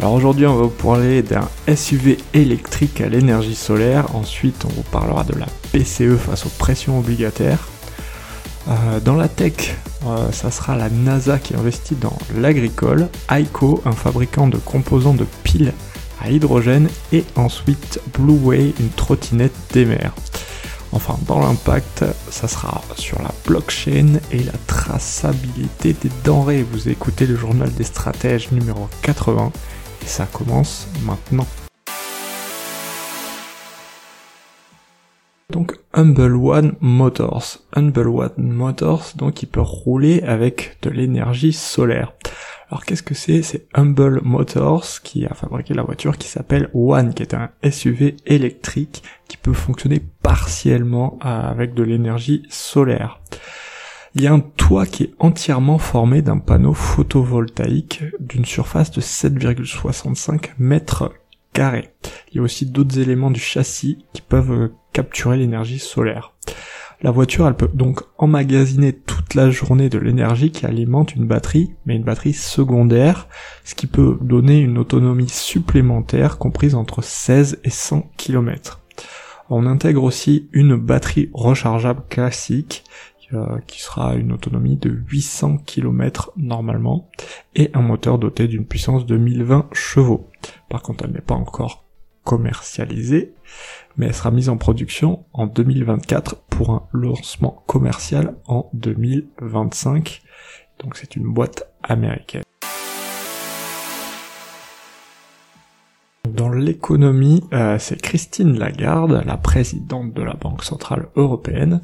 Alors aujourd'hui on va vous parler d'un SUV électrique à l'énergie solaire, ensuite on vous parlera de la PCE face aux pressions obligataires. Euh, dans la tech, euh, ça sera la NASA qui investit dans l'agricole, ICO, un fabricant de composants de piles à hydrogène, et ensuite Blue Way, une trottinette des mers. Enfin, dans l'impact, ça sera sur la blockchain et la traçabilité des denrées. Vous écoutez le journal des stratèges numéro 80 et ça commence maintenant. Donc Humble One Motors. Humble One Motors, donc il peut rouler avec de l'énergie solaire. Alors qu'est-ce que c'est? C'est Humble Motors qui a fabriqué la voiture qui s'appelle One, qui est un SUV électrique qui peut fonctionner partiellement avec de l'énergie solaire. Il y a un toit qui est entièrement formé d'un panneau photovoltaïque d'une surface de 7,65 mètres carrés. Il y a aussi d'autres éléments du châssis qui peuvent capturer l'énergie solaire. La voiture, elle peut donc emmagasiner toute la journée de l'énergie qui alimente une batterie, mais une batterie secondaire, ce qui peut donner une autonomie supplémentaire comprise entre 16 et 100 km. On intègre aussi une batterie rechargeable classique euh, qui sera une autonomie de 800 km normalement et un moteur doté d'une puissance de 1020 chevaux. Par contre, elle n'est pas encore commercialisée, mais elle sera mise en production en 2024 pour un lancement commercial en 2025. Donc c'est une boîte américaine. Dans l'économie, euh, c'est Christine Lagarde, la présidente de la Banque Centrale Européenne,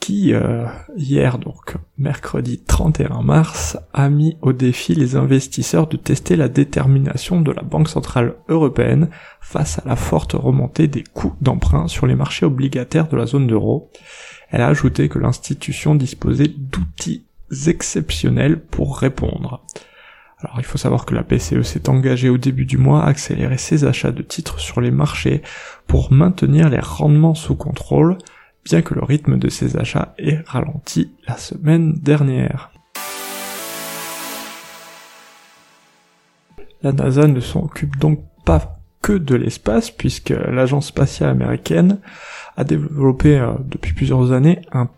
qui euh, hier donc mercredi 31 mars a mis au défi les investisseurs de tester la détermination de la Banque centrale européenne face à la forte remontée des coûts d'emprunt sur les marchés obligataires de la zone euro. Elle a ajouté que l'institution disposait d'outils exceptionnels pour répondre. Alors il faut savoir que la BCE s'est engagée au début du mois à accélérer ses achats de titres sur les marchés pour maintenir les rendements sous contrôle, que le rythme de ses achats ait ralenti la semaine dernière. La NASA ne s'occupe donc pas que de l'espace, puisque l'agence spatiale américaine a développé euh, depuis plusieurs années un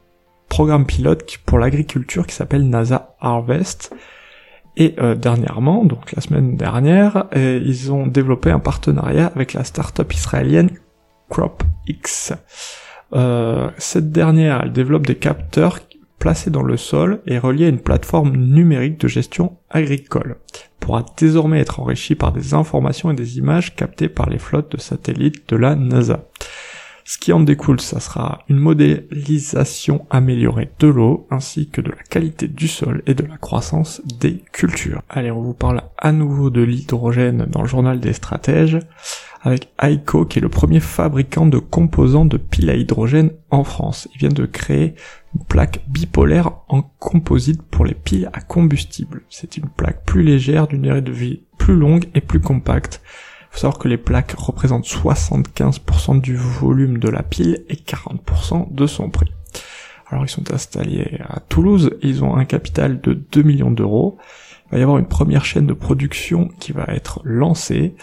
programme pilote pour l'agriculture qui s'appelle NASA Harvest. Et euh, dernièrement, donc la semaine dernière, euh, ils ont développé un partenariat avec la start-up israélienne CropX. Euh, cette dernière, elle développe des capteurs placés dans le sol et reliés à une plateforme numérique de gestion agricole, pourra désormais être enrichi par des informations et des images captées par les flottes de satellites de la NASA. Ce qui en découle, ça sera une modélisation améliorée de l'eau, ainsi que de la qualité du sol et de la croissance des cultures. Allez, on vous parle à nouveau de l'hydrogène dans le journal des stratèges avec Aiko qui est le premier fabricant de composants de piles à hydrogène en France. Il vient de créer une plaque bipolaire en composite pour les piles à combustible. C'est une plaque plus légère, d'une durée de vie plus longue et plus compacte. Faut savoir que les plaques représentent 75% du volume de la pile et 40% de son prix. Alors ils sont installés à Toulouse, ils ont un capital de 2 millions d'euros. Il va y avoir une première chaîne de production qui va être lancée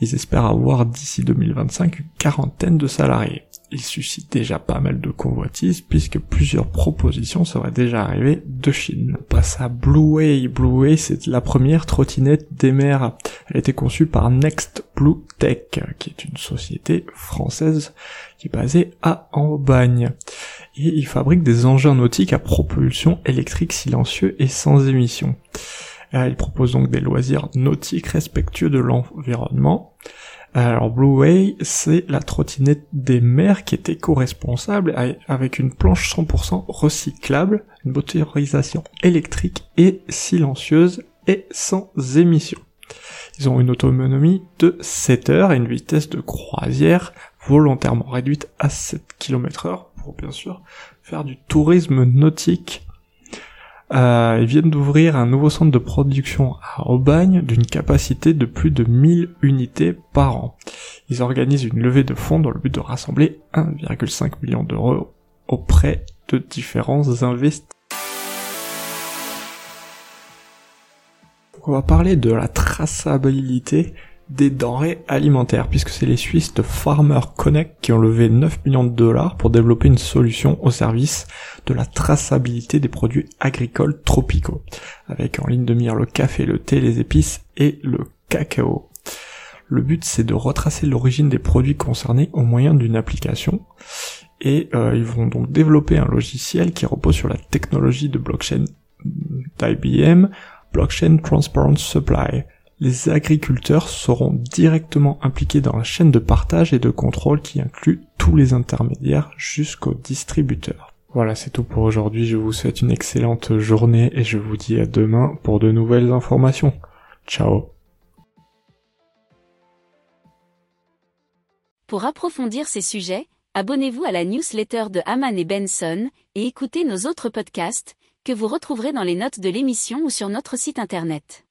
ils espèrent avoir d'ici 2025 une quarantaine de salariés. Ils suscitent déjà pas mal de convoitises puisque plusieurs propositions seraient déjà arrivées de Chine. On passe à Blueway. Blueway, c'est la première trottinette des mers. Elle a été conçue par Next Blue Tech, qui est une société française qui est basée à Ambagne. Et ils fabriquent des engins nautiques à propulsion électrique silencieux et sans émission. Euh, il propose donc des loisirs nautiques respectueux de l'environnement. Alors Blue Way, c'est la trottinette des mers qui est éco-responsable avec une planche 100% recyclable, une motorisation électrique et silencieuse et sans émission. Ils ont une autonomie de 7 heures et une vitesse de croisière volontairement réduite à 7 km heure pour bien sûr faire du tourisme nautique. Euh, ils viennent d'ouvrir un nouveau centre de production à Aubagne d'une capacité de plus de 1000 unités par an. Ils organisent une levée de fonds dans le but de rassembler 1,5 million d'euros auprès de différents investisseurs. On va parler de la traçabilité des denrées alimentaires, puisque c'est les Suisses de Farmer Connect qui ont levé 9 millions de dollars pour développer une solution au service de la traçabilité des produits agricoles tropicaux, avec en ligne de mire le café, le thé, les épices et le cacao. Le but c'est de retracer l'origine des produits concernés au moyen d'une application, et euh, ils vont donc développer un logiciel qui repose sur la technologie de blockchain d'IBM, Blockchain Transparent Supply, les agriculteurs seront directement impliqués dans la chaîne de partage et de contrôle qui inclut tous les intermédiaires jusqu'aux distributeurs. Voilà, c'est tout pour aujourd'hui. Je vous souhaite une excellente journée et je vous dis à demain pour de nouvelles informations. Ciao Pour approfondir ces sujets, abonnez-vous à la newsletter de Haman et Benson et écoutez nos autres podcasts que vous retrouverez dans les notes de l'émission ou sur notre site internet.